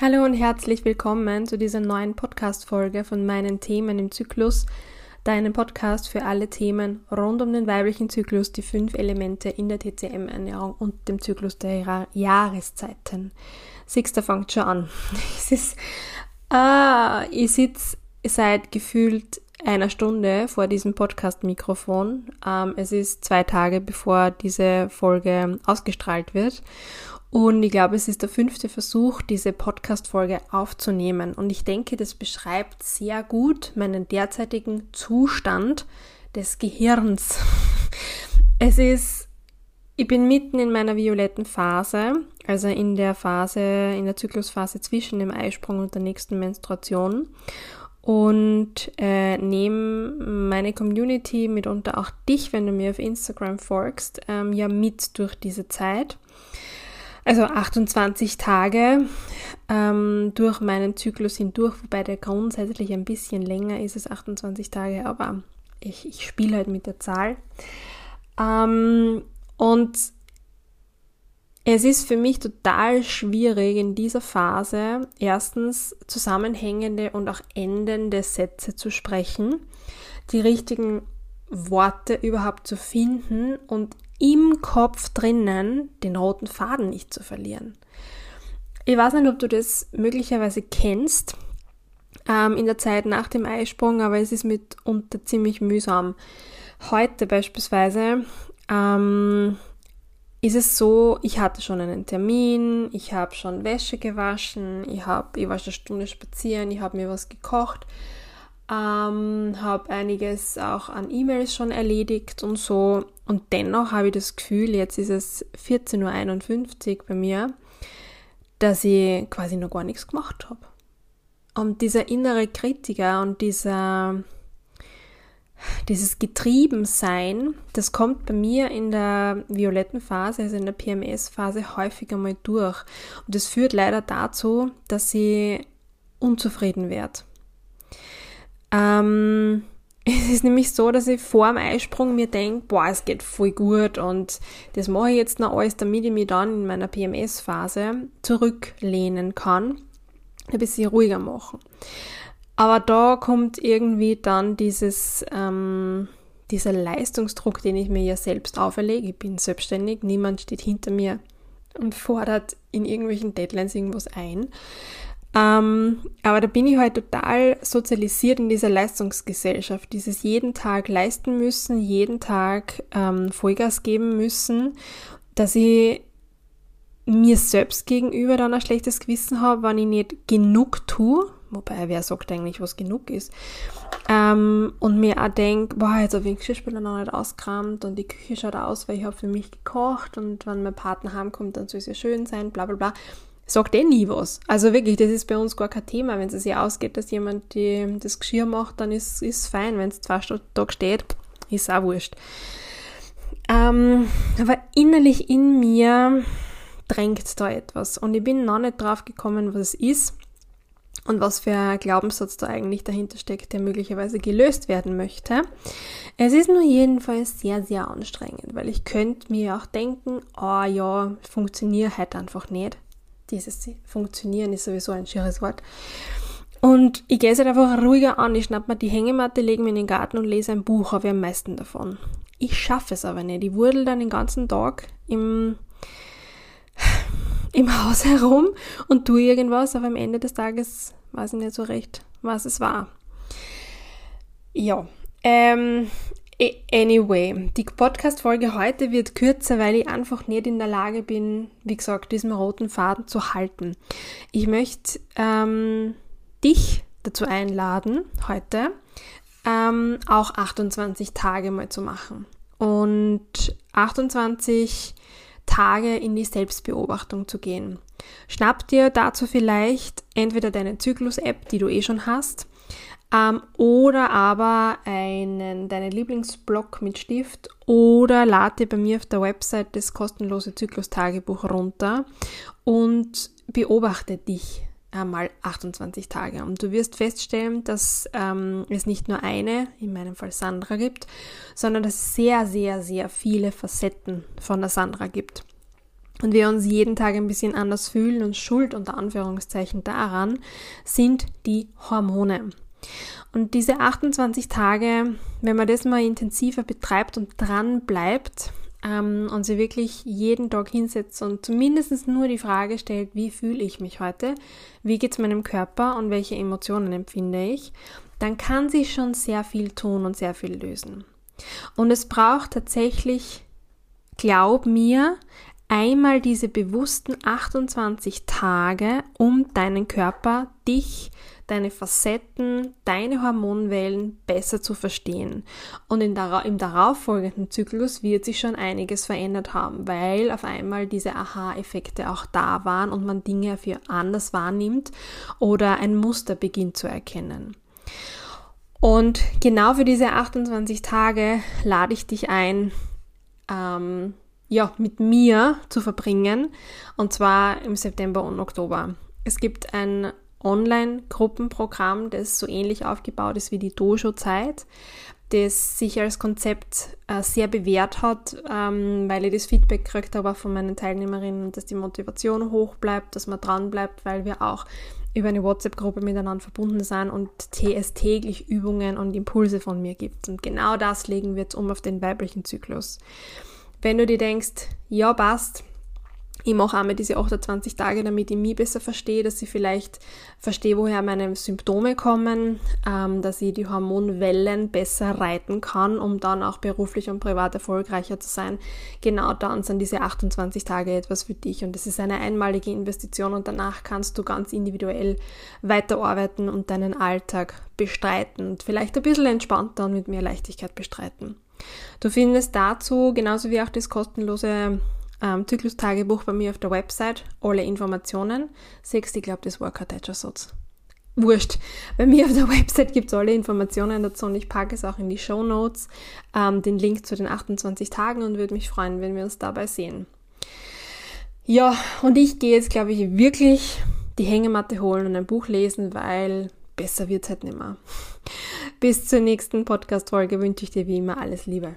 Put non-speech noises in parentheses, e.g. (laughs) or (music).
Hallo und herzlich willkommen zu dieser neuen Podcast-Folge von meinen Themen im Zyklus, deinem Podcast für alle Themen rund um den weiblichen Zyklus, die fünf Elemente in der TCM-Ernährung und dem Zyklus der Jahreszeiten. Sixter fängt schon an. (laughs) Es ist, ah, ich sitze seit gefühlt einer Stunde vor diesem Podcast-Mikrofon. Ähm, es ist zwei Tage, bevor diese Folge ausgestrahlt wird. Und ich glaube, es ist der fünfte Versuch, diese Podcast-Folge aufzunehmen. Und ich denke, das beschreibt sehr gut meinen derzeitigen Zustand des Gehirns. (laughs) Es ist, ich bin mitten in meiner violetten Phase, also in der Phase, in der Zyklusphase zwischen dem Eisprung und der nächsten Menstruation. Und äh, nehme meine Community, mitunter auch dich, wenn du mir auf Instagram folgst, ähm, ja mit durch diese Zeit also 28 Tage ähm, durch meinen Zyklus hindurch, wobei der grundsätzlich ein bisschen länger ist als 28 Tage, aber ich, ich spiele halt mit der Zahl. Ähm, und es ist für mich total schwierig in dieser Phase erstens zusammenhängende und auch endende Sätze zu sprechen, die richtigen Worte überhaupt zu finden und im Kopf drinnen den roten Faden nicht zu verlieren. Ich weiß nicht, ob du das möglicherweise kennst ähm, in der Zeit nach dem Eisprung, aber es ist mitunter ziemlich mühsam. Heute beispielsweise ähm, ist es so, ich hatte schon einen Termin, ich habe schon Wäsche gewaschen, ich, hab, ich war schon eine Stunde spazieren, ich habe mir was gekocht ähm, habe einiges auch an E-Mails schon erledigt und so. Und dennoch habe ich das Gefühl, jetzt ist es 14.51 Uhr bei mir, dass ich quasi noch gar nichts gemacht habe. Und dieser innere Kritiker und dieser, dieses Getriebensein, das kommt bei mir in der violetten Phase, also in der PMS-Phase, häufiger mal durch. Und das führt leider dazu, dass ich unzufrieden werde ähm, (laughs) es ist nämlich so, dass ich vor dem Eisprung mir denke, boah, es geht voll gut und das mache ich jetzt noch alles, damit ich mich dann in meiner PMS-Phase zurücklehnen kann, ein bisschen ruhiger machen. Aber da kommt irgendwie dann dieses, ähm, dieser Leistungsdruck, den ich mir ja selbst auferlege. Ich bin selbstständig, niemand steht hinter mir und fordert in irgendwelchen Deadlines irgendwas ein. Ähm, aber da bin ich halt total sozialisiert in dieser Leistungsgesellschaft, dieses jeden Tag leisten müssen, jeden Tag ähm, Vollgas geben müssen, dass ich mir selbst gegenüber dann ein schlechtes Gewissen habe, wenn ich nicht genug tue, wobei wer sagt eigentlich, was genug ist, ähm, und mir auch denke, boah, jetzt habe ich den Geschirrspüler noch nicht ausgekramt und die Küche schaut aus, weil ich habe für mich gekocht und wenn mein Partner heimkommt, dann soll es ja schön sein, bla bla bla sagt eh nie was. Also wirklich, das ist bei uns gar kein Thema. Wenn es sich ausgeht, dass jemand die, das Geschirr macht, dann ist es fein. Wenn es zwei da steht, ist auch wurscht. Ähm, aber innerlich in mir drängt da etwas und ich bin noch nicht drauf gekommen, was es ist und was für ein Glaubenssatz da eigentlich dahinter steckt, der möglicherweise gelöst werden möchte. Es ist nur jedenfalls sehr, sehr anstrengend, weil ich könnte mir auch denken, oh ja, funktioniert halt einfach nicht dieses Funktionieren ist sowieso ein schieres Wort. Und ich gehe es halt einfach ruhiger an. Ich schnapp mir die Hängematte, lege mir in den Garten und lese ein Buch, habe ich am meisten davon. Ich schaffe es aber nicht. Ich wurdel dann den ganzen Tag im, im Haus herum und tue irgendwas, aber am Ende des Tages weiß ich nicht so recht, was es war. Ja, ähm, Anyway, die Podcast-Folge heute wird kürzer, weil ich einfach nicht in der Lage bin, wie gesagt, diesen roten Faden zu halten. Ich möchte ähm, dich dazu einladen, heute ähm, auch 28 Tage mal zu machen. Und 28 Tage in die Selbstbeobachtung zu gehen. Schnapp dir dazu vielleicht entweder deine Zyklus-App, die du eh schon hast, ähm, oder aber einen, deinen Lieblingsblock mit Stift oder lade bei mir auf der Website das kostenlose Zyklus-Tagebuch runter und beobachte dich einmal 28 Tage. Und du wirst feststellen, dass ähm, es nicht nur eine, in meinem Fall Sandra, gibt, sondern dass es sehr, sehr, sehr viele Facetten von der Sandra gibt. und wir uns jeden Tag ein bisschen anders fühlen und Schuld unter Anführungszeichen daran sind die Hormone. Und diese 28 Tage, wenn man das mal intensiver betreibt und dran bleibt ähm, und sie wirklich jeden Tag hinsetzt und zumindest nur die Frage stellt, wie fühle ich mich heute, wie geht es meinem Körper und welche Emotionen empfinde ich, dann kann sie schon sehr viel tun und sehr viel lösen. Und es braucht tatsächlich, glaub mir, einmal diese bewussten 28 Tage, um deinen Körper, dich, deine Facetten, deine Hormonwellen besser zu verstehen. Und im darauffolgenden Zyklus wird sich schon einiges verändert haben, weil auf einmal diese Aha-Effekte auch da waren und man Dinge für anders wahrnimmt oder ein Muster beginnt zu erkennen. Und genau für diese 28 Tage lade ich dich ein, ähm, ja, mit mir zu verbringen, und zwar im September und Oktober. Es gibt ein Online-Gruppenprogramm, das so ähnlich aufgebaut ist wie die Dojo-Zeit, das sich als Konzept äh, sehr bewährt hat, ähm, weil ich das Feedback gekriegt habe von meinen Teilnehmerinnen, dass die Motivation hoch bleibt, dass man dran bleibt, weil wir auch über eine WhatsApp-Gruppe miteinander verbunden sind und es täglich Übungen und Impulse von mir gibt. Und genau das legen wir jetzt um auf den weiblichen Zyklus. Wenn du dir denkst, ja, passt, ich mache einmal diese 28 Tage, damit ich mich besser verstehe, dass ich vielleicht verstehe, woher meine Symptome kommen, ähm, dass ich die Hormonwellen besser reiten kann, um dann auch beruflich und privat erfolgreicher zu sein. Genau dann sind diese 28 Tage etwas für dich und es ist eine einmalige Investition und danach kannst du ganz individuell weiterarbeiten und deinen Alltag bestreiten und vielleicht ein bisschen entspannter und mit mehr Leichtigkeit bestreiten. Du findest dazu, genauso wie auch das kostenlose ähm, Zyklus-Tagebuch bei mir auf der Website, alle Informationen. Siehst, ich glaube, das war kein deutscher Satz. Wurscht. Bei mir auf der (laughs) Website gibt es alle Informationen dazu und ich packe es auch in die Show Notes, ähm, den Link zu den 28 Tagen und würde mich freuen, wenn wir uns dabei sehen. Ja, und ich gehe jetzt, glaube ich, wirklich die Hängematte holen und ein Buch lesen, weil besser wird es halt nicht mehr. Bis zur nächsten Podcast-Folge wünsche ich dir wie immer alles Liebe.